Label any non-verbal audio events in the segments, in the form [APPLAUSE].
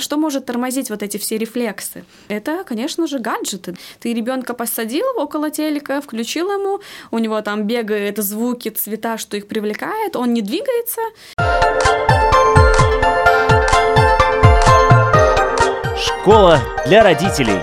Что может тормозить вот эти все рефлексы? Это, конечно же, гаджеты. Ты ребенка посадил около телека, включил ему, у него там бегают звуки, цвета, что их привлекает, он не двигается. Школа для родителей.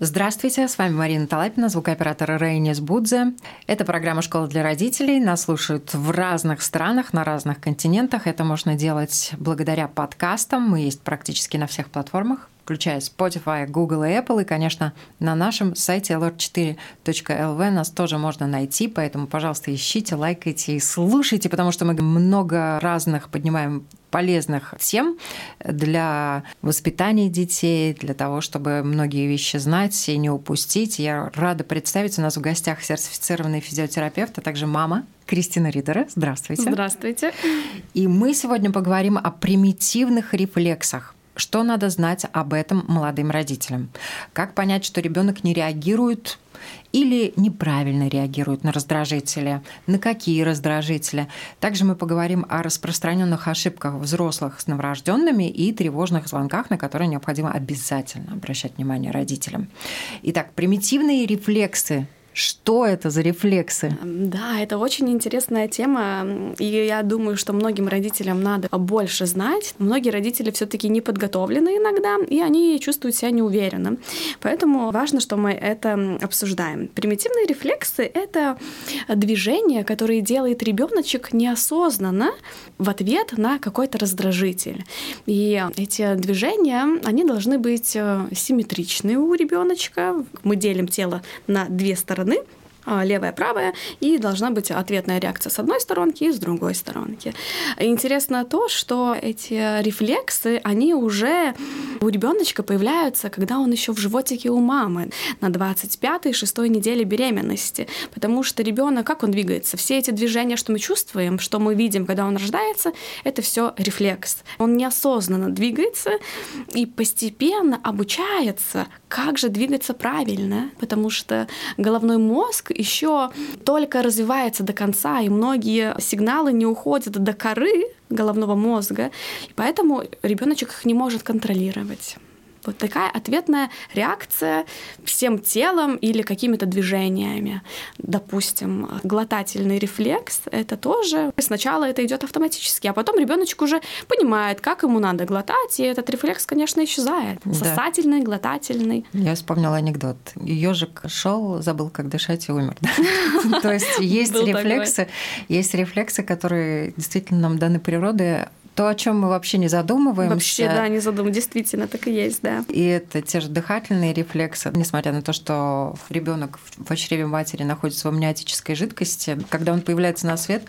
Здравствуйте, с вами Марина Талапина, звукооператор Рейнис Будзе. Это программа «Школа для родителей». Нас слушают в разных странах, на разных континентах. Это можно делать благодаря подкастам. Мы есть практически на всех платформах включая Spotify, Google и Apple. И, конечно, на нашем сайте lr4.lv нас тоже можно найти, поэтому, пожалуйста, ищите, лайкайте и слушайте, потому что мы много разных поднимаем полезных тем для воспитания детей, для того, чтобы многие вещи знать и не упустить. Я рада представить у нас в гостях сертифицированный физиотерапевт, а также мама Кристина Ридера. Здравствуйте. Здравствуйте. И мы сегодня поговорим о примитивных рефлексах. Что надо знать об этом молодым родителям? Как понять, что ребенок не реагирует или неправильно реагирует на раздражители, на какие раздражители. Также мы поговорим о распространенных ошибках взрослых с новорожденными и тревожных звонках, на которые необходимо обязательно обращать внимание родителям. Итак, примитивные рефлексы что это за рефлексы? Да, это очень интересная тема, и я думаю, что многим родителям надо больше знать. Многие родители все таки не подготовлены иногда, и они чувствуют себя неуверенно. Поэтому важно, что мы это обсуждаем. Примитивные рефлексы — это движение, которое делает ребеночек неосознанно в ответ на какой-то раздражитель. И эти движения, они должны быть э, симметричны у ребеночка. Мы делим тело на две стороны стороны, левая, правая, и должна быть ответная реакция с одной сторонки и с другой сторонки. Интересно то, что эти рефлексы, они уже у ребеночка появляются, когда он еще в животике у мамы на 25-6 неделе беременности, потому что ребенок, как он двигается, все эти движения, что мы чувствуем, что мы видим, когда он рождается, это все рефлекс. Он неосознанно двигается и постепенно обучается, как же двигаться правильно, потому что головной мозг еще только развивается до конца, и многие сигналы не уходят до коры головного мозга, и поэтому ребеночек их не может контролировать. Вот такая ответная реакция всем телом или какими-то движениями. Допустим, глотательный рефлекс — это тоже сначала это идет автоматически, а потом ребеночек уже понимает, как ему надо глотать, и этот рефлекс, конечно, исчезает. Да. Сосательный, глотательный. Я вспомнила анекдот. Ежик шел, забыл, как дышать и умер. [LAUGHS] То есть есть рефлексы, есть рефлексы, которые действительно нам даны природой, то, о чем мы вообще не задумываемся. Вообще, да, не задумываем. Действительно, так и есть, да. И это те же дыхательные рефлексы, несмотря на то, что ребенок в чреве матери находится в амниотической жидкости, когда он появляется на свет,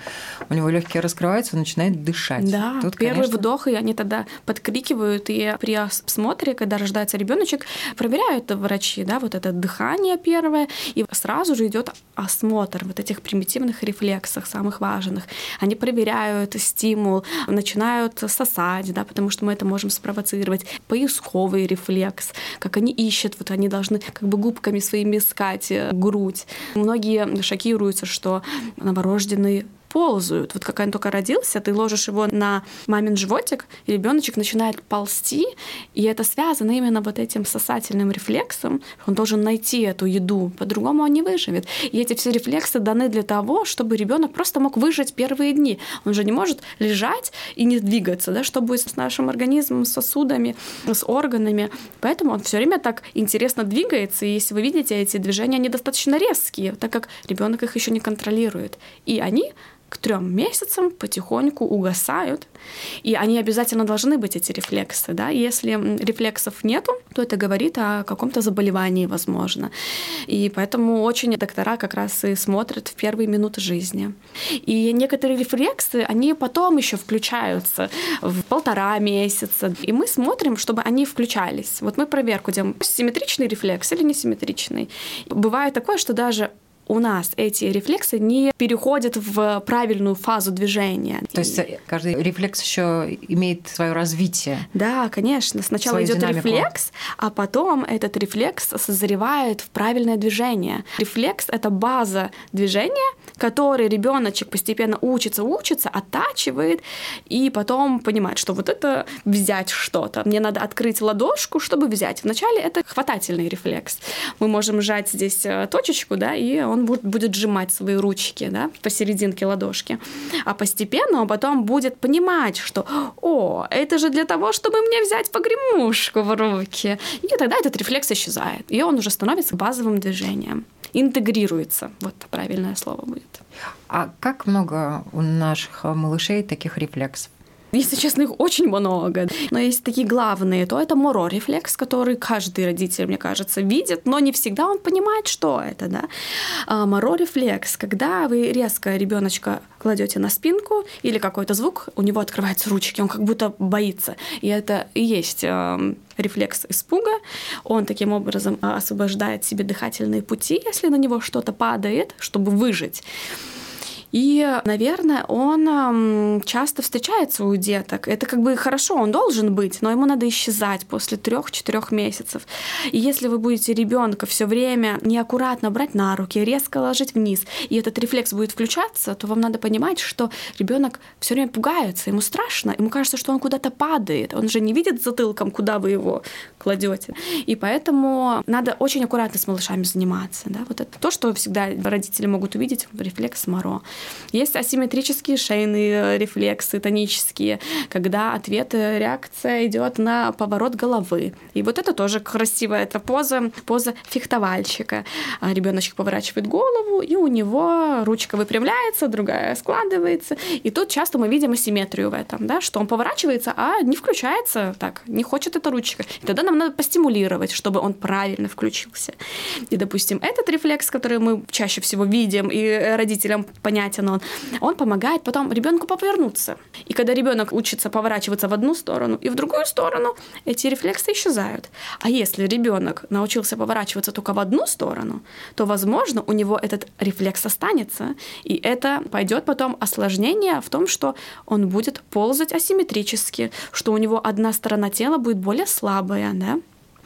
у него легкие раскрываются, он начинает дышать. Да, Тут, первый конечно... вдох, и они тогда подкрикивают, и при осмотре, когда рождается ребеночек, проверяют врачи, да, вот это дыхание первое, и сразу же идет осмотр вот этих примитивных рефлексов, самых важных. Они проверяют стимул, начинают начинают сосать, да, потому что мы это можем спровоцировать. Поисковый рефлекс, как они ищут, вот они должны как бы губками своими искать э, грудь. Многие шокируются, что новорожденный ползают. Вот как он только родился, ты ложишь его на мамин животик, и ребеночек начинает ползти, и это связано именно вот этим сосательным рефлексом. Он должен найти эту еду, по-другому он не выживет. И эти все рефлексы даны для того, чтобы ребенок просто мог выжить первые дни. Он же не может лежать и не двигаться, да, что будет с нашим организмом, с сосудами, с органами. Поэтому он все время так интересно двигается, и если вы видите, эти движения, они достаточно резкие, так как ребенок их еще не контролирует. И они к трем месяцам потихоньку угасают, и они обязательно должны быть, эти рефлексы. Да? Если рефлексов нету, то это говорит о каком-то заболевании, возможно. И поэтому очень доктора как раз и смотрят в первые минуты жизни. И некоторые рефлексы, они потом еще включаются в полтора месяца. И мы смотрим, чтобы они включались. Вот мы проверку делаем, симметричный рефлекс или несимметричный. Бывает такое, что даже у нас эти рефлексы не переходят в правильную фазу движения. То есть э, каждый рефлекс еще имеет свое развитие. Да, конечно. Сначала идет рефлекс, а потом этот рефлекс созревает в правильное движение. Рефлекс это база движения, который ребеночек постепенно учится, учится, оттачивает, и потом понимает, что вот это взять что-то. Мне надо открыть ладошку, чтобы взять. Вначале это хватательный рефлекс. Мы можем сжать здесь э, точечку, да, и он будет сжимать свои ручки, да, посерединке ладошки. А постепенно он потом будет понимать, что, о, это же для того, чтобы мне взять погремушку в руки. И тогда этот рефлекс исчезает, и он уже становится базовым движением интегрируется. Вот правильное слово будет. А как много у наших малышей таких рефлексов? Если честно, их очень много. Но есть такие главные, то это моро-рефлекс, который каждый родитель, мне кажется, видит, но не всегда он понимает, что это. Да? А моро-рефлекс, когда вы резко ребеночка кладете на спинку или какой-то звук, у него открываются ручки, он как будто боится. И это и есть э, рефлекс испуга. Он таким образом а, освобождает себе дыхательные пути, если на него что-то падает, чтобы выжить. И, наверное, он часто встречается у деток. Это как бы хорошо, он должен быть, но ему надо исчезать после трех-четырех месяцев. И если вы будете ребенка все время неаккуратно брать на руки, резко ложить вниз, и этот рефлекс будет включаться, то вам надо понимать, что ребенок все время пугается, ему страшно, ему кажется, что он куда-то падает, он же не видит затылком, куда вы его кладете. И поэтому надо очень аккуратно с малышами заниматься. Да? Вот это то, что всегда родители могут увидеть рефлекс Моро. Есть асимметрические шейные рефлексы, тонические, когда ответ, э, реакция идет на поворот головы. И вот это тоже красивая это поза, поза фехтовальщика. А ребеночек поворачивает голову, и у него ручка выпрямляется, другая складывается. И тут часто мы видим асимметрию в этом, да, что он поворачивается, а не включается так, не хочет эта ручка. И тогда нам надо постимулировать, чтобы он правильно включился. И, допустим, этот рефлекс, который мы чаще всего видим, и родителям понять, понятен он, он помогает потом ребенку повернуться. И когда ребенок учится поворачиваться в одну сторону и в другую сторону, эти рефлексы исчезают. А если ребенок научился поворачиваться только в одну сторону, то, возможно, у него этот рефлекс останется, и это пойдет потом осложнение в том, что он будет ползать асимметрически, что у него одна сторона тела будет более слабая, да,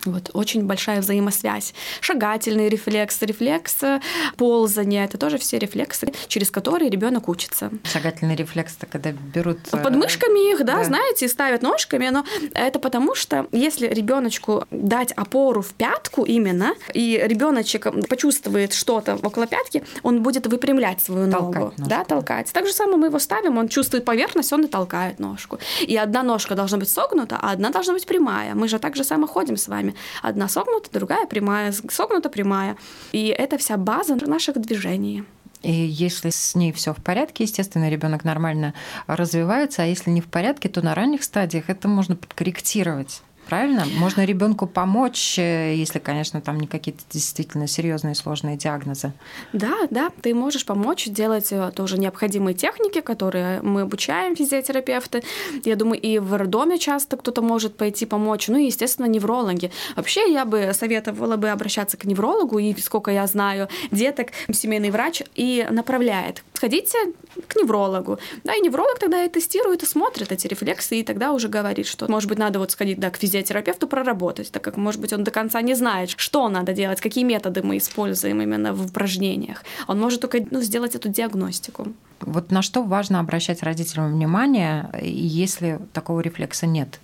вот, очень большая взаимосвязь. Шагательный рефлекс, рефлекс ползания, это тоже все рефлексы, через которые ребенок учится. Шагательный рефлекс, это когда берут... Под мышками их, да, да, знаете, ставят ножками, но это потому что если ребеночку дать опору в пятку именно, и ребеночек почувствует что-то около пятки, он будет выпрямлять свою толкать ногу, ножку. да, толкать. Так же самое мы его ставим, он чувствует поверхность, он и толкает ножку. И одна ножка должна быть согнута, а одна должна быть прямая. Мы же так же само ходим с вами. Одна согнута, другая прямая, согнута, прямая. И это вся база наших движений. И если с ней все в порядке, естественно, ребенок нормально развивается, а если не в порядке, то на ранних стадиях это можно подкорректировать. Правильно? Можно ребенку помочь, э, если, конечно, там не какие-то действительно серьезные сложные диагнозы. Да, да, ты можешь помочь делать э, тоже необходимые техники, которые мы обучаем физиотерапевты. Я думаю, и в роддоме часто кто-то может пойти помочь. Ну и, естественно, неврологи. Вообще, я бы советовала бы обращаться к неврологу, и сколько я знаю деток, семейный врач и направляет. Сходите к неврологу. Да, и невролог тогда и тестирует, и смотрит эти рефлексы, и тогда уже говорит, что, может быть, надо вот сходить да, к физиотерапевту, физиотерапевту проработать, так как, может быть, он до конца не знает, что надо делать, какие методы мы используем именно в упражнениях. Он может только ну, сделать эту диагностику. Вот на что важно обращать родителям внимание, если такого рефлекса нет?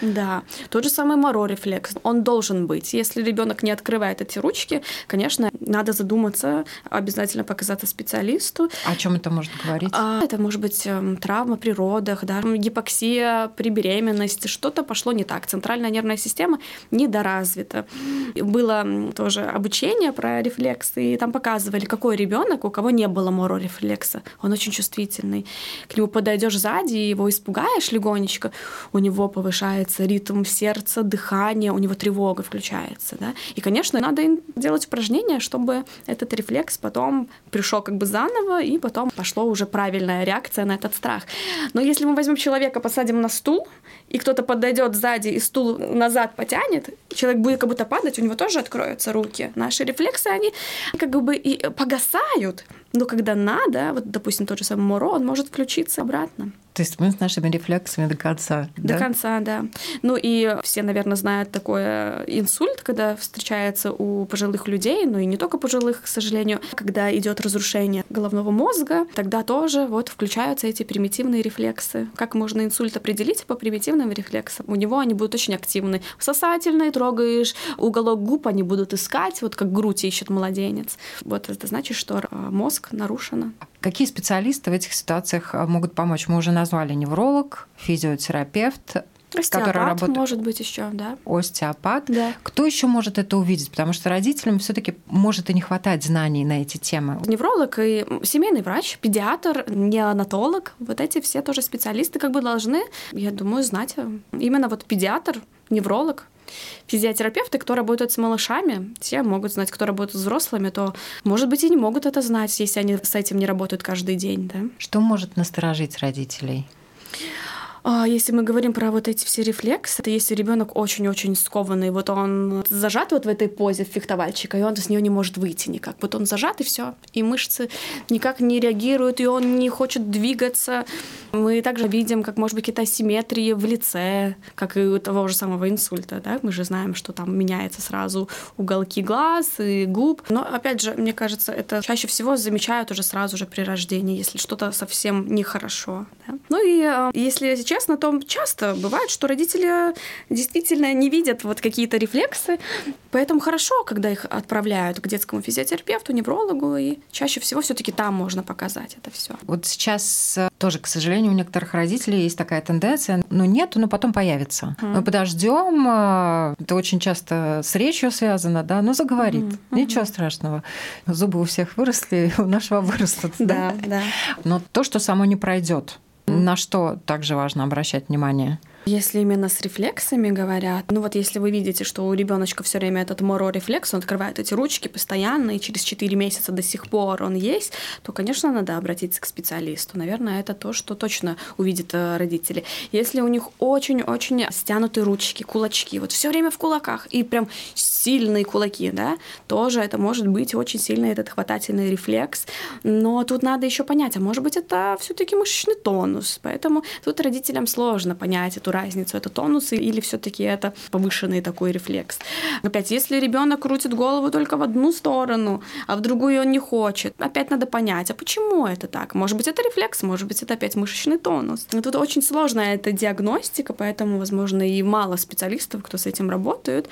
Да, тот же самый моро-рефлекс, он должен быть. Если ребенок не открывает эти ручки, конечно, надо задуматься, обязательно показаться специалисту. О чем это может говорить? А, это может быть эм, травма при родах, да, гипоксия при беременности, что-то пошло не так, центральная нервная система недоразвита. Было тоже обучение про рефлексы, и там показывали, какой ребенок, у кого не было моро-рефлекса. Он очень чувствительный. К нему подойдешь сзади, его испугаешь легонечко, у него повышается ритм сердца, дыхание, у него тревога включается. Да? И, конечно, надо делать упражнения, чтобы этот рефлекс потом пришел как бы заново, и потом пошло уже правильная реакция на этот страх. Но если мы возьмем человека, посадим на стул, и кто-то подойдет сзади и стул назад потянет, человек будет как будто падать, у него тоже откроются руки. Наши рефлексы, они как бы и погасают, но когда надо, вот, допустим, тот же самый Моро, он может включиться обратно. То есть мы с нашими рефлексами до конца. До да? конца, да. Ну и все, наверное, знают такое инсульт, когда встречается у пожилых людей, ну и не только пожилых, к сожалению, когда идет разрушение головного мозга, тогда тоже вот включаются эти примитивные рефлексы. Как можно инсульт определить по примитивным рефлексам? У него они будут очень активны. Сосательные трогаешь, уголок губ они будут искать, вот как грудь ищет младенец. Вот это значит, что э, мозг нарушен. Какие специалисты в этих ситуациях э, могут помочь? Мы уже назвали невролог, физиотерапевт, Остеопат, который работает... может быть еще, да. Остеопат. Да. Кто еще может это увидеть? Потому что родителям все-таки может и не хватать знаний на эти темы. Невролог и семейный врач, педиатр, неонатолог, вот эти все тоже специалисты как бы должны, я думаю, знать. Именно вот педиатр, невролог, Физиотерапевты, кто работает с малышами, те могут знать, кто работает с взрослыми, то, может быть, и не могут это знать, если они с этим не работают каждый день. Да? Что может насторожить родителей? А, если мы говорим про вот эти все рефлексы, это если ребенок очень-очень скованный, вот он зажат вот в этой позе фехтовальщика, и он с нее не может выйти никак. Вот он зажат, и все. И мышцы никак не реагируют, и он не хочет двигаться. Мы также видим, как может быть какие-то асимметрии в лице, как и у того же самого инсульта. Да? Мы же знаем, что там меняется сразу уголки глаз и губ. Но, опять же, мне кажется, это чаще всего замечают уже сразу же при рождении, если что-то совсем нехорошо. Да? Ну и э, если честно, то часто бывает, что родители действительно не видят вот какие-то рефлексы, поэтому хорошо, когда их отправляют к детскому физиотерапевту, неврологу, и чаще всего все таки там можно показать это все. Вот сейчас э, тоже, к сожалению, у некоторых родителей есть такая тенденция, ну нет, но потом появится. Mm. Мы подождем, э, это очень часто с речью связано, да, но заговорит, mm. ничего страшного. Зубы у всех выросли, [LAUGHS] у нашего вырастут. Да, да. Но то, что само не пройдет, на что также важно обращать внимание? Если именно с рефлексами говорят, ну вот если вы видите, что у ребеночка все время этот моро-рефлекс, он открывает эти ручки постоянно, и через 4 месяца до сих пор он есть, то, конечно, надо обратиться к специалисту. Наверное, это то, что точно увидят э, родители. Если у них очень-очень стянутые ручки, кулачки, вот все время в кулаках, и прям сильные кулаки, да, тоже это может быть очень сильный этот хватательный рефлекс. Но тут надо еще понять, а может быть, это все-таки мышечный тонус. Поэтому тут родителям сложно понять эту разницу, это тонус или все-таки это повышенный такой рефлекс. Опять, если ребенок крутит голову только в одну сторону, а в другую он не хочет, опять надо понять, а почему это так? Может быть, это рефлекс, может быть, это опять мышечный тонус. Но тут очень сложная эта диагностика, поэтому, возможно, и мало специалистов, кто с этим работают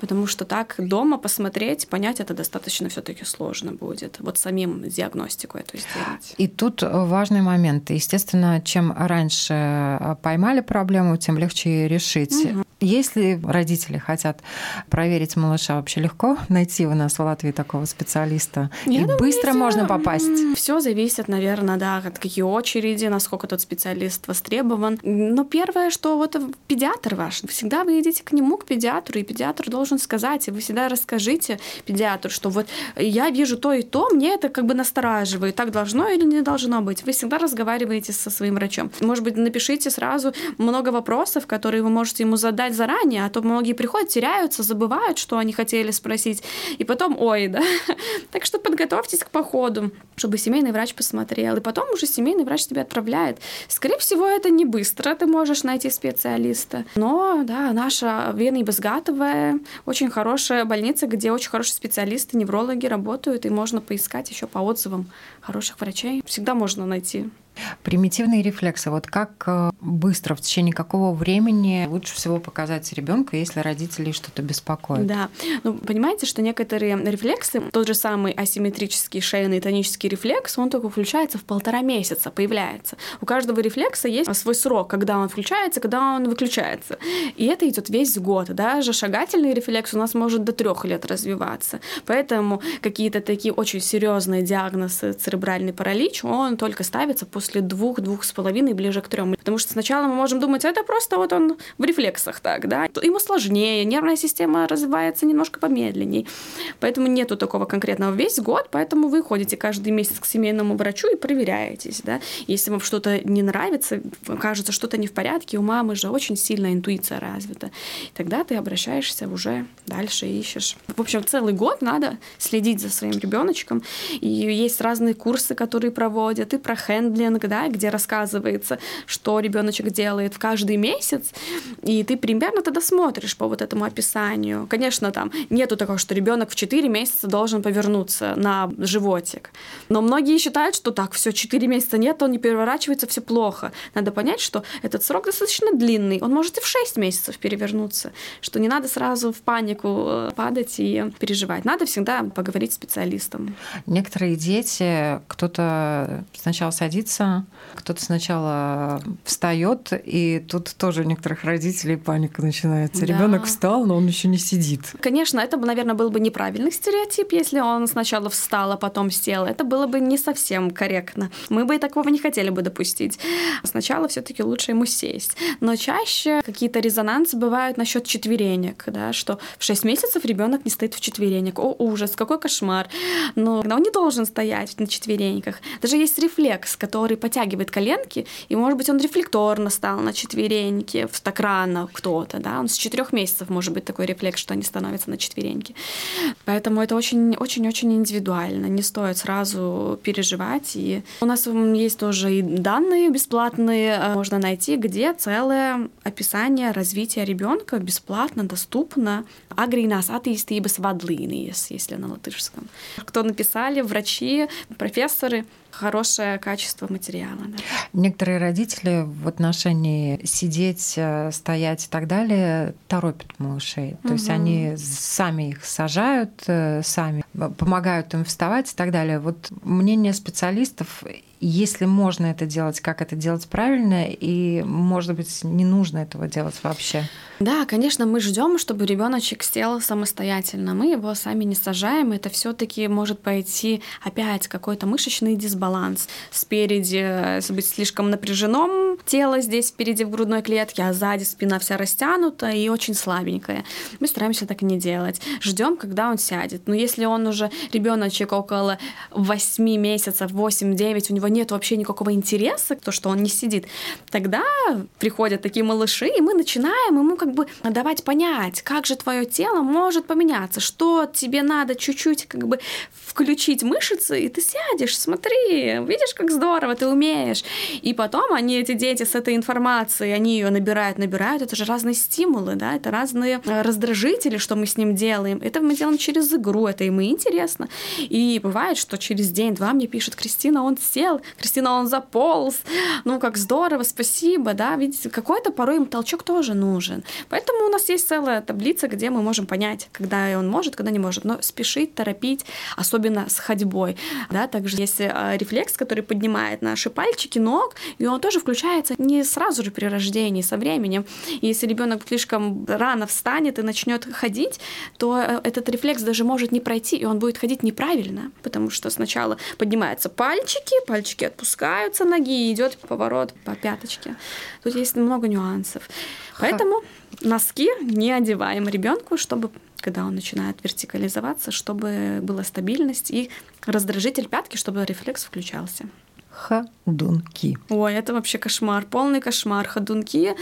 потому что так дома посмотреть, понять это достаточно все-таки сложно будет. Вот самим диагностику эту сделать. И тут важный момент. Естественно, чем раньше поймали проблему, тем легче решить. Угу. Если родители хотят проверить малыша, вообще легко найти у нас в Латвии такого специалиста? Я и думаю, быстро все... можно попасть? Все зависит, наверное, да, от какие очереди, насколько тот специалист востребован. Но первое, что вот педиатр ваш, всегда вы идите к нему, к педиатру, и педиатр должен сказать, и вы всегда расскажите педиатру, что вот я вижу то и то, мне это как бы настораживает, так должно или не должно быть. Вы всегда разговариваете со своим врачом. Может быть, напишите сразу много вопросов, которые вы можете ему задать заранее, а то многие приходят, теряются, забывают, что они хотели спросить, и потом, ой, да. [LAUGHS] Так что подготовьтесь к походу, чтобы семейный врач посмотрел, и потом уже семейный врач тебя отправляет. Скорее всего, это не быстро, ты можешь найти специалиста, но, да, наша Вена Безгатовая очень хорошая больница, где очень хорошие специалисты, неврологи работают, и можно поискать еще по отзывам хороших врачей. Всегда можно найти. Примитивные рефлексы. Вот как э, быстро, в течение какого времени лучше всего показать ребенка, если родители что-то беспокоят? Да. Ну, понимаете, что некоторые рефлексы, тот же самый асимметрический шейный тонический рефлекс, он только включается в полтора месяца, появляется. У каждого рефлекса есть свой срок, когда он включается, когда он выключается. И это идет весь год. Даже шагательный рефлекс у нас может до трех лет развиваться. Поэтому какие-то такие очень серьезные диагнозы церебральный паралич, он только ставится после после двух-двух с половиной, ближе к трем. Потому что сначала мы можем думать, это просто вот он в рефлексах так, да. Ему сложнее, нервная система развивается немножко помедленней. Поэтому нету такого конкретного весь год, поэтому вы ходите каждый месяц к семейному врачу и проверяетесь, да. Если вам что-то не нравится, кажется, что-то не в порядке, у мамы же очень сильная интуиция развита. Тогда ты обращаешься уже дальше ищешь. В общем, целый год надо следить за своим ребеночком. И есть разные курсы, которые проводят, и про хендлинг, да, где рассказывается, что ребеночек делает в каждый месяц. И ты примерно тогда смотришь по вот этому описанию. Конечно, там нету такого, что ребенок в 4 месяца должен повернуться на животик. Но многие считают, что так, все, 4 месяца нет, он не переворачивается, все плохо. Надо понять, что этот срок достаточно длинный. Он может и в 6 месяцев перевернуться. Что не надо сразу в панику э, падать и переживать. Надо всегда поговорить с специалистом. Некоторые дети, кто-то сначала садится, кто-то сначала встает, и тут тоже у некоторых родителей паника начинается. Да. Ребенок встал, но он еще не сидит. Конечно, это, наверное, был бы неправильный стереотип, если он сначала встал, а потом сел. Это было бы не совсем корректно. Мы бы и такого не хотели бы допустить. Сначала все-таки лучше ему сесть. Но чаще какие-то резонансы бывают насчет четверенек, да, что в 6 месяцев ребенок не стоит в четверенек. О, ужас, какой кошмар. Но он не должен стоять на четвереньках. Даже есть рефлекс, который подтягивает коленки, и, может быть, он рефлекторно стал на четвереньки, так рано кто-то, да, он с четырех месяцев может быть такой рефлекс, что они становятся на четвереньки. Поэтому это очень-очень-очень индивидуально, не стоит сразу переживать. И у нас есть тоже и данные бесплатные, э, можно найти, где целое описание развития ребенка бесплатно, доступно. Agrīnās attīstības vadlīnijas, если на латышском. Кто написали, врачи, профессоры, хорошее качество материала. Да. Некоторые родители в отношении сидеть, э, стоять и так далее торопят малышей. То угу. есть они сами их сажают, э, сами помогают им вставать и так далее. Вот мнение специалистов если можно это делать, как это делать правильно, и, может быть, не нужно этого делать вообще. Да, конечно, мы ждем, чтобы ребеночек сел самостоятельно. Мы его сами не сажаем. Это все-таки может пойти опять какой-то мышечный дисбаланс. Спереди э, быть слишком напряженным тело здесь впереди в грудной клетке, а сзади спина вся растянута и очень слабенькая. Мы стараемся так не делать. Ждем, когда он сядет. Но если он уже ребеночек около 8 месяцев, 8-9, у него нет вообще никакого интереса, то, что он не сидит, тогда приходят такие малыши, и мы начинаем ему как бы давать понять, как же твое тело может поменяться, что тебе надо чуть-чуть как бы включить мышцы, и ты сядешь, смотри, видишь, как здорово, ты умеешь. И потом они, эти дети с этой информацией, они ее набирают, набирают, это же разные стимулы, да, это разные э, раздражители, что мы с ним делаем. Это мы делаем через игру, это ему интересно. И бывает, что через день-два мне пишет, Кристина, он сел, Кристина, он заполз, ну как здорово, спасибо, да, видите, какой-то порой им толчок тоже нужен. Поэтому у нас есть целая таблица, где мы можем понять, когда он может, когда не может, но спешить, торопить, особенно с ходьбой, да, также есть э, рефлекс, который поднимает наши пальчики ног, и он тоже включается не сразу же при рождении, со временем. И если ребенок слишком рано встанет и начнет ходить, то э, этот рефлекс даже может не пройти, и он будет ходить неправильно, потому что сначала поднимаются пальчики, пальчики пяточки отпускаются ноги, и идет поворот по пяточке. Тут есть много нюансов. Поэтому носки не одеваем ребенку, чтобы когда он начинает вертикализоваться, чтобы была стабильность и раздражитель пятки, чтобы рефлекс включался ходунки. Ой, это вообще кошмар, полный кошмар. Ходунки.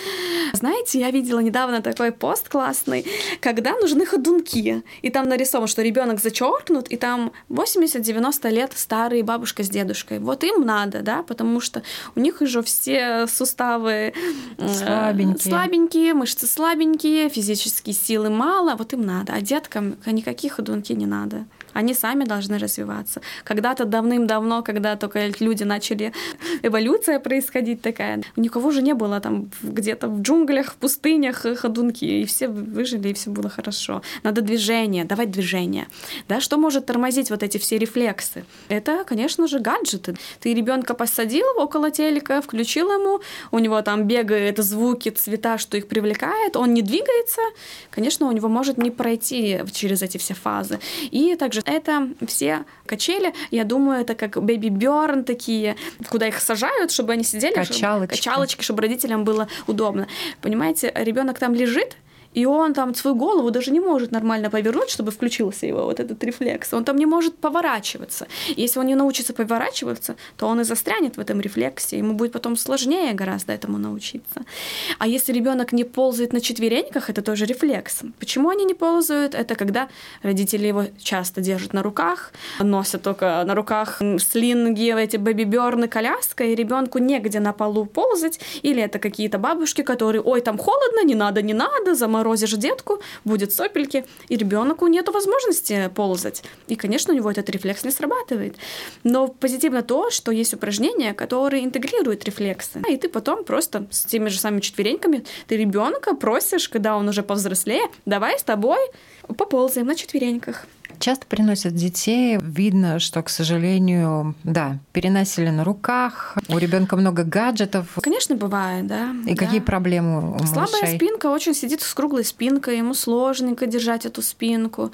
Знаете, я видела недавно такой пост классный, когда нужны ходунки. И там нарисовано, что ребенок зачеркнут, и там 80-90 лет старые бабушка с дедушкой. Вот им надо, да, потому что у них уже все суставы э, слабенькие, слабенькие мышцы слабенькие, физические силы мало, вот им надо. А деткам никаких ходунки не надо. Они сами должны развиваться. Когда-то давным-давно, когда только люди начали, эволюция происходить такая, у никого же не было там где-то в джунглях, в пустынях ходунки, и все выжили, и все было хорошо. Надо движение, давать движение. Да, что может тормозить вот эти все рефлексы? Это, конечно же, гаджеты. Ты ребенка посадил около телека, включил ему, у него там бегают звуки, цвета, что их привлекает, он не двигается, конечно, у него может не пройти через эти все фазы. И также же. Это все качели, я думаю, это как Baby Burn такие, куда их сажают, чтобы они сидели. Качалочки. Чтобы, качалочки, чтобы родителям было удобно. Понимаете, ребенок там лежит, и он там свою голову даже не может нормально повернуть, чтобы включился его вот этот рефлекс. Он там не может поворачиваться. Если он не научится поворачиваться, то он и застрянет в этом рефлексе. Ему будет потом сложнее гораздо этому научиться. А если ребенок не ползает на четвереньках, это тоже рефлекс. Почему они не ползают? Это когда родители его часто держат на руках, носят только на руках слинги, эти бэби-берны, коляска, и ребенку негде на полу ползать. Или это какие-то бабушки, которые, ой, там холодно, не надо, не надо, заморозить морозишь детку, будет сопельки, и ребенку нет возможности ползать. И, конечно, у него этот рефлекс не срабатывает. Но позитивно то, что есть упражнения, которые интегрируют рефлексы. И ты потом просто с теми же самыми четвереньками, ты ребенка просишь, когда он уже повзрослее, давай с тобой поползаем на четвереньках. Часто приносят детей. Видно, что, к сожалению, да, переносили на руках. У ребенка много гаджетов. Конечно, бывает, да. И да. какие проблемы у Слабая малышей? спинка очень сидит с круглой спинкой, ему сложненько держать эту спинку.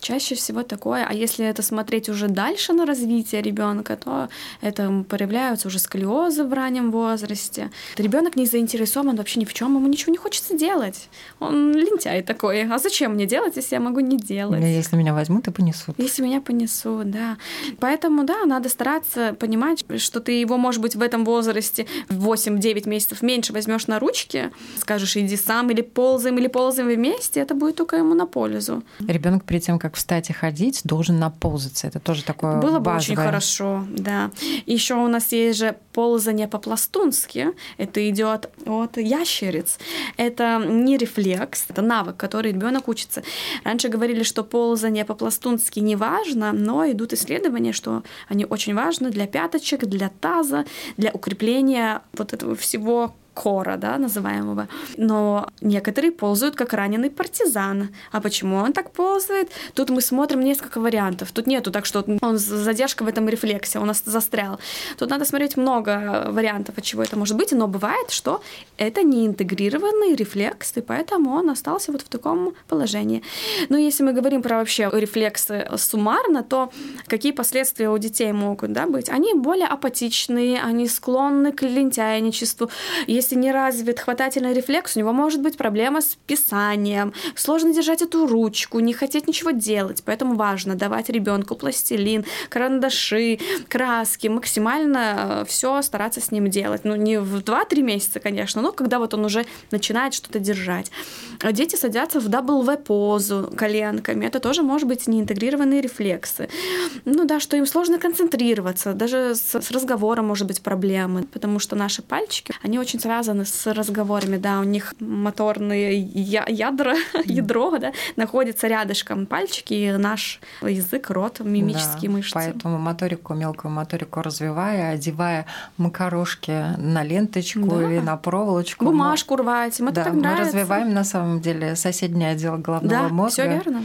Чаще всего такое. А если это смотреть уже дальше на развитие ребенка, то это появляются уже сколиозы в раннем возрасте. Ребенок не заинтересован вообще ни в чем, ему ничего не хочется делать. Он лентяй такой. А зачем мне делать, если я могу не делать? Если меня возьмут и понесут. Если меня понесут, да. Поэтому, да, надо стараться понимать, что ты его, может быть, в этом возрасте в 8-9 месяцев меньше возьмешь на ручки, скажешь, иди сам, или ползаем, или ползаем вместе, это будет только ему на пользу. Ребенок перед тем, как встать и ходить, должен наползаться. Это тоже такое Было бы базовое. очень хорошо, да. Еще у нас есть же ползание по-пластунски. Это идет от ящериц. Это не рефлекс, это навык, который ребенок учится. Раньше говорили, что ползание по-пластунски не важно, но идут исследования, что они очень важны для пяточек, для таза, для укрепления вот этого всего кора, да, называемого. Но некоторые ползают как раненый партизан. А почему он так ползает? Тут мы смотрим несколько вариантов. Тут нету так, что он задержка в этом рефлексе, он застрял. Тут надо смотреть много вариантов, от чего это может быть, но бывает, что это не интегрированный рефлекс, и поэтому он остался вот в таком положении. Но если мы говорим про вообще рефлексы суммарно, то какие последствия у детей могут да, быть? Они более апатичные, они склонны к лентяйничеству. Если не развит хватательный рефлекс, у него может быть проблема с писанием, сложно держать эту ручку, не хотеть ничего делать. Поэтому важно давать ребенку пластилин, карандаши, краски, максимально все стараться с ним делать. Ну, не в 2-3 месяца, конечно, но когда вот он уже начинает что-то держать. А дети садятся в W-позу коленками. Это тоже может быть неинтегрированные рефлексы. Ну да, что им сложно концентрироваться, даже с, с разговором может быть проблемы, потому что наши пальчики, они очень связаны с разговорами, да, у них моторные я- ядра, [LAUGHS] ядро, да, находится рядышком пальчики и наш язык, рот, мимические Да, мышцы. Поэтому моторику, мелкую моторику развивая, одевая макарошки на ленточку Да. или на проволочку. Бумажку рвать, им это да, так мы нравится. развиваем на самом деле соседний отдел головного Да, мозга. все верно.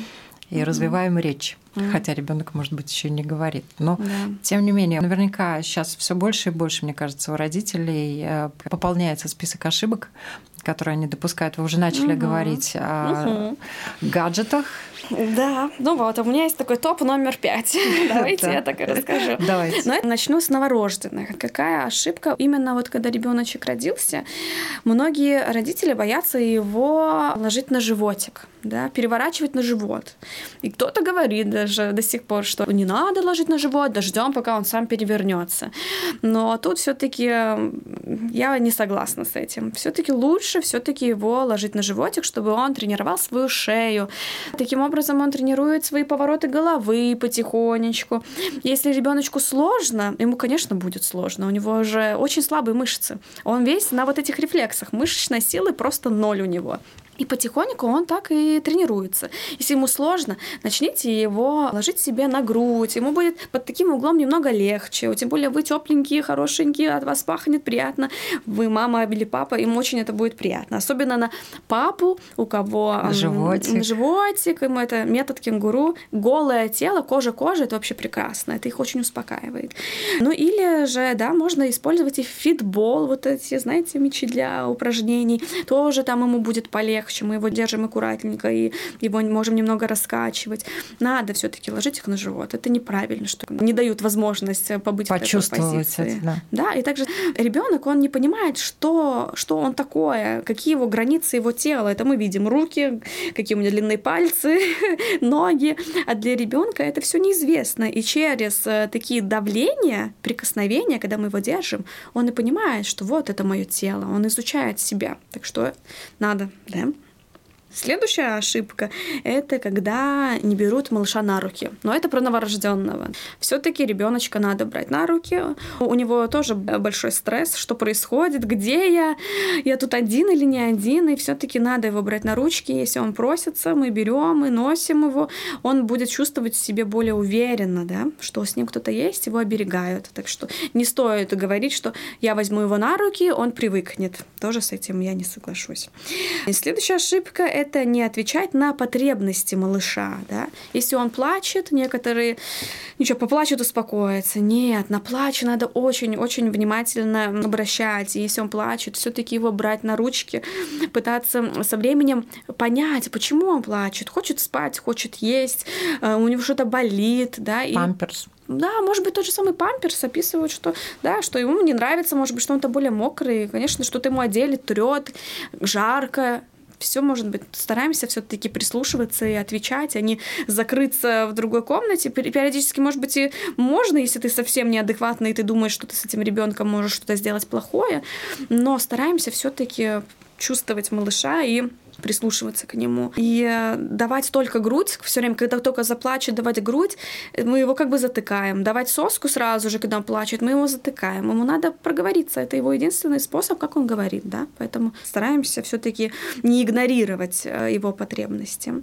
И развиваем речь. Мгм. Хотя ребенок, может быть, еще не говорит. Но Да. тем не менее, наверняка сейчас все больше и больше, мне кажется, у родителей э, пополняется список ошибок, которые они допускают. Вы уже начали Мгм. говорить о Мгм. гаджетах. Да, ну вот, у меня есть такой топ номер пять. [LAUGHS] Давайте я так и расскажу. Давайте. Но начну с новорожденных. Какая ошибка? Именно вот когда ребеночек родился, многие родители боятся его ложить на животик, да, переворачивать на живот. И кто-то говорит даже до сих пор, что не надо ложить на живот, дождем, пока он сам перевернется. Но тут все-таки я не согласна с этим. Все-таки лучше все-таки его ложить на животик, чтобы он тренировал свою шею. Таким образом он тренирует свои повороты головы потихонечку. Если ребеночку сложно, ему, конечно, будет сложно. У него уже очень слабые мышцы. Он весь на вот этих рефлексах. Мышечной силы просто ноль у него. И потихоньку он так и тренируется. Если ему сложно, начните его ложить себе на грудь. Ему будет под таким углом немного легче. Тем более вы тепленькие, хорошенькие, от вас пахнет приятно. Вы мама или папа, им очень это будет приятно. Особенно на папу, у кого м, Животик. животик, ему это метод кенгуру. Голое тело, кожа-кожа, это вообще прекрасно. Это их очень успокаивает. Ну или же, да, можно использовать и фитбол, вот эти, знаете, мячи для упражнений. Тоже там ему будет полегче легче, мы его держим аккуратненько и его можем немного раскачивать. Надо все-таки ложить их на живот. Это неправильно, что не дают возможность побыть Почувствовать в этой позиции. Это, да. да, и также ребенок он не понимает, что, что он такое, какие его границы его тела. Это мы видим руки, какие у меня длинные пальцы, [LAUGHS] ноги. А для ребенка это все неизвестно. И через э, такие давления, прикосновения, когда мы его держим, он и понимает, что вот это мое тело, он изучает себя. Так что надо, да. Следующая ошибка — это когда не берут малыша на руки. Но это про новорожденного. Все-таки ребеночка надо брать на руки. У него тоже большой стресс, что происходит, где я, я тут один или не один, и все-таки надо его брать на ручки. Если он просится, мы берем и носим его, он будет чувствовать себе более уверенно, да, что с ним кто-то есть, его оберегают. Так что не стоит говорить, что я возьму его на руки, он привыкнет. Тоже с этим я не соглашусь. И следующая ошибка — это не отвечать на потребности малыша. Да? Если он плачет, некоторые, ничего, поплачут, успокоится. Нет, на плач надо очень-очень внимательно обращать. И если он плачет, все таки его брать на ручки, пытаться со временем понять, почему он плачет. Хочет спать, хочет есть, э, у него что-то болит. Да? И... Памперс. Да, может быть, тот же самый памперс описывает, что, да, что ему не нравится, может быть, что он-то более мокрый, конечно, что-то ему одели, трет, жарко, все может быть. Стараемся все-таки прислушиваться и отвечать, а не закрыться в другой комнате. Периодически, может быть, и можно, если ты совсем неадекватный, и ты думаешь, что ты с этим ребенком можешь что-то сделать плохое, но стараемся все-таки чувствовать малыша и прислушиваться к нему. И э, давать только грудь, все время, когда только заплачет, давать грудь, мы его как бы затыкаем. Давать соску сразу же, когда он плачет, мы его затыкаем. Ему надо проговориться. Это его единственный способ, как он говорит, да. Поэтому стараемся все-таки не игнорировать э, его потребности.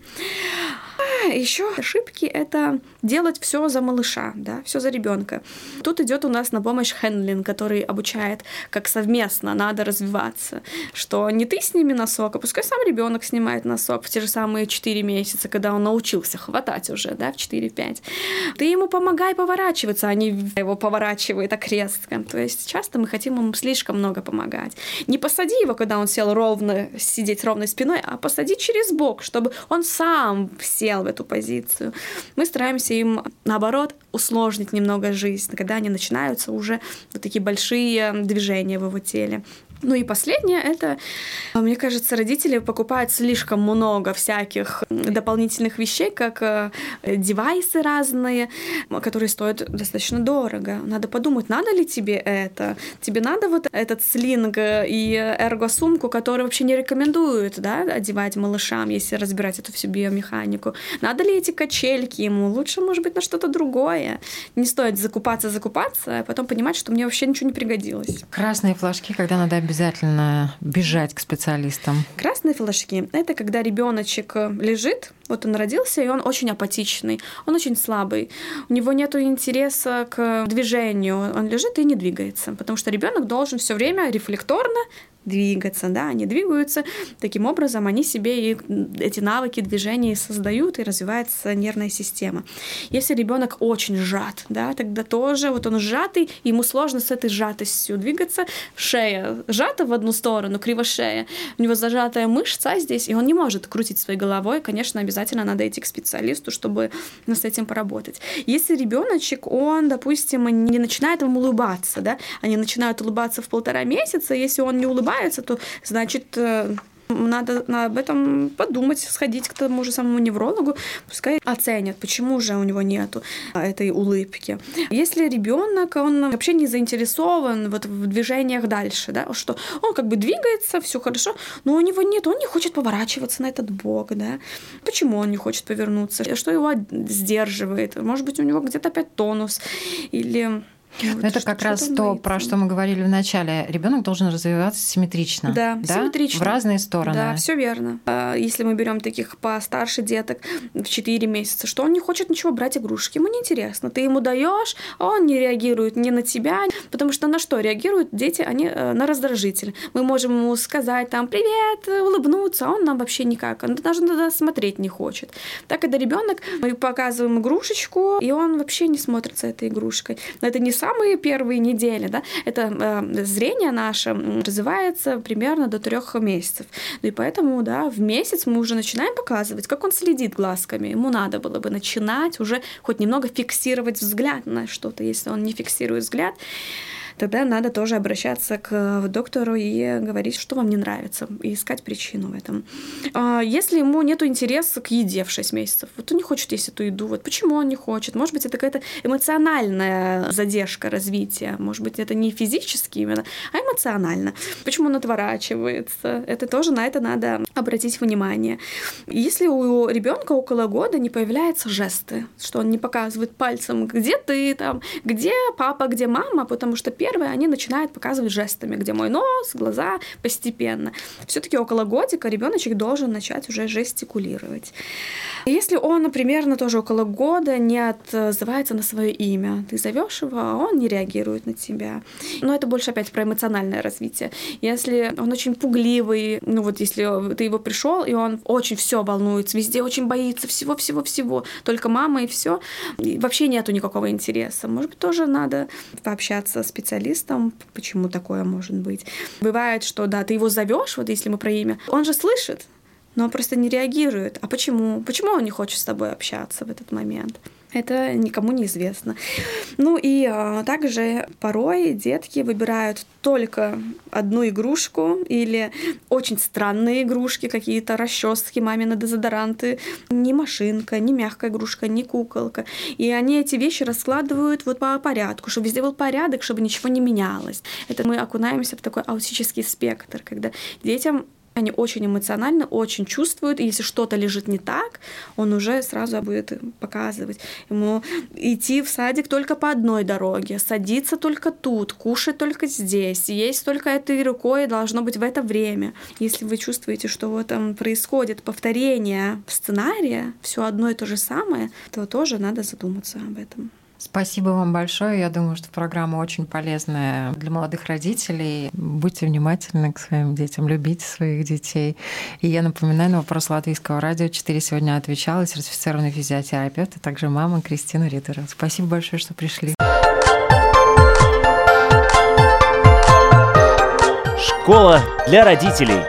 Еще ошибки это делать все за малыша, да, все за ребенка. Тут идет у нас на помощь Хенлин, который обучает, как совместно надо развиваться, что не ты сними носок, а пускай сам ребенок снимает носок в те же самые 4 месяца, когда он научился хватать уже, да, в 4-5. Ты ему помогай поворачиваться, а не его поворачивает окрестко. То есть часто мы хотим ему слишком много помогать. Не посади его, когда он сел ровно, сидеть ровной спиной, а посади через бок, чтобы он сам сел в эту позицию. Мы стараемся им, наоборот, усложнить немного жизнь, когда они начинаются уже вот такие большие движения в его теле. Ну и последнее это, мне кажется, родители покупают слишком много всяких дополнительных вещей, как э, девайсы разные, которые стоят достаточно дорого. Надо подумать, надо ли тебе это? Тебе надо вот этот слинг и эрго-сумку, которые вообще не рекомендуют да, одевать малышам, если разбирать эту всю биомеханику. Надо ли эти качельки ему? Лучше, может быть, на что-то другое. Не стоит закупаться, закупаться, а потом понимать, что мне вообще ничего не пригодилось. Красные флажки, когда надо обязательно бежать к специалистам? Красные флажки — это когда ребеночек лежит, вот он родился, и он очень апатичный, он очень слабый, у него нет интереса к движению, он лежит и не двигается, потому что ребенок должен все время рефлекторно двигаться, да, они двигаются, таким образом они себе и эти навыки движения создают, и развивается нервная система. Если ребенок очень сжат, да, тогда тоже вот он сжатый, ему сложно с этой сжатостью двигаться, шея сжата в одну сторону, криво шея, у него зажатая мышца здесь, и он не может крутить своей головой, конечно, обязательно надо идти к специалисту, чтобы с этим поработать. Если ребеночек, он, допустим, не начинает вам улыбаться, да, они начинают улыбаться в полтора месяца, если он не улыбается, то значит надо об этом подумать, сходить к тому же самому неврологу, пускай оценят, почему же у него нету этой улыбки. Если ребенок, он вообще не заинтересован вот в движениях дальше, да, что он как бы двигается, все хорошо, но у него нет, он не хочет поворачиваться на этот бок, да. Почему он не хочет повернуться? Что его сдерживает? Может быть, у него где-то опять тонус или вот это как раз то, про что мы говорили в начале. Ребенок должен развиваться симметрично. Да, да? симметрично. В разные стороны. Да, все верно. А, если мы берем таких постарше деток в 4 месяца, что он не хочет ничего брать игрушки, ему неинтересно. Ты ему даешь, а он не реагирует ни на тебя, потому что на что реагируют дети? Они э, на раздражитель. Мы можем ему сказать там привет, улыбнуться, а он нам вообще никак. Он даже надо смотреть не хочет. Так, когда ребенок, мы показываем игрушечку, и он вообще не смотрит за этой игрушкой. Это не самые первые недели, да, это э, зрение наше развивается примерно до трех месяцев. Ну и поэтому, да, в месяц мы уже начинаем показывать, как он следит глазками. Ему надо было бы начинать уже хоть немного фиксировать взгляд на что-то, если он не фиксирует взгляд тогда надо тоже обращаться к доктору и говорить, что вам не нравится, и искать причину в этом. А, если ему нет интереса к еде в 6 месяцев, вот он не хочет есть эту еду, вот почему он не хочет? Может быть, это какая-то эмоциональная задержка развития, может быть, это не физически именно, а эмоционально. Почему он отворачивается? Это тоже на это надо обратить внимание. Если у ребенка около года не появляются жесты, что он не показывает пальцем, где ты там, где папа, где мама, потому что первый первые они начинают показывать жестами, где мой нос, глаза, постепенно. Все-таки около годика ребеночек должен начать уже жестикулировать. Если он примерно тоже около года не отзывается на свое имя, ты зовешь его, а он не реагирует на тебя. Но это больше опять про эмоциональное развитие. Если он очень пугливый, ну вот если ты его пришел, и он очень все волнуется, везде очень боится всего-всего-всего, только мама и все, вообще нету никакого интереса. Может быть, тоже надо пообщаться с специалистом, почему такое может быть. Бывает, что да, ты его зовешь, вот если мы про имя, он же слышит, но он просто не реагирует. А почему? Почему он не хочет с тобой общаться в этот момент? Это никому не известно. Ну и а, также порой детки выбирают только одну игрушку или очень странные игрушки, какие-то расчески, мамины дезодоранты, не машинка, не мягкая игрушка, не куколка. И они эти вещи раскладывают вот по порядку, чтобы везде был порядок, чтобы ничего не менялось. Это мы окунаемся в такой аутический спектр, когда детям они очень эмоционально, очень чувствуют, и если что-то лежит не так, он уже сразу будет показывать. Ему идти в садик только по одной дороге, садиться только тут, кушать только здесь, есть только этой рукой, должно быть в это время. Если вы чувствуете, что вот там происходит повторение сценария, все одно и то же самое, то тоже надо задуматься об этом. Спасибо вам большое. Я думаю, что программа очень полезная для молодых родителей. Будьте внимательны к своим детям, любите своих детей. И я напоминаю, на вопрос Латвийского радио 4 сегодня отвечала сертифицированный физиотерапевт, а также мама Кристина Риттера. Спасибо большое, что пришли. Школа для родителей.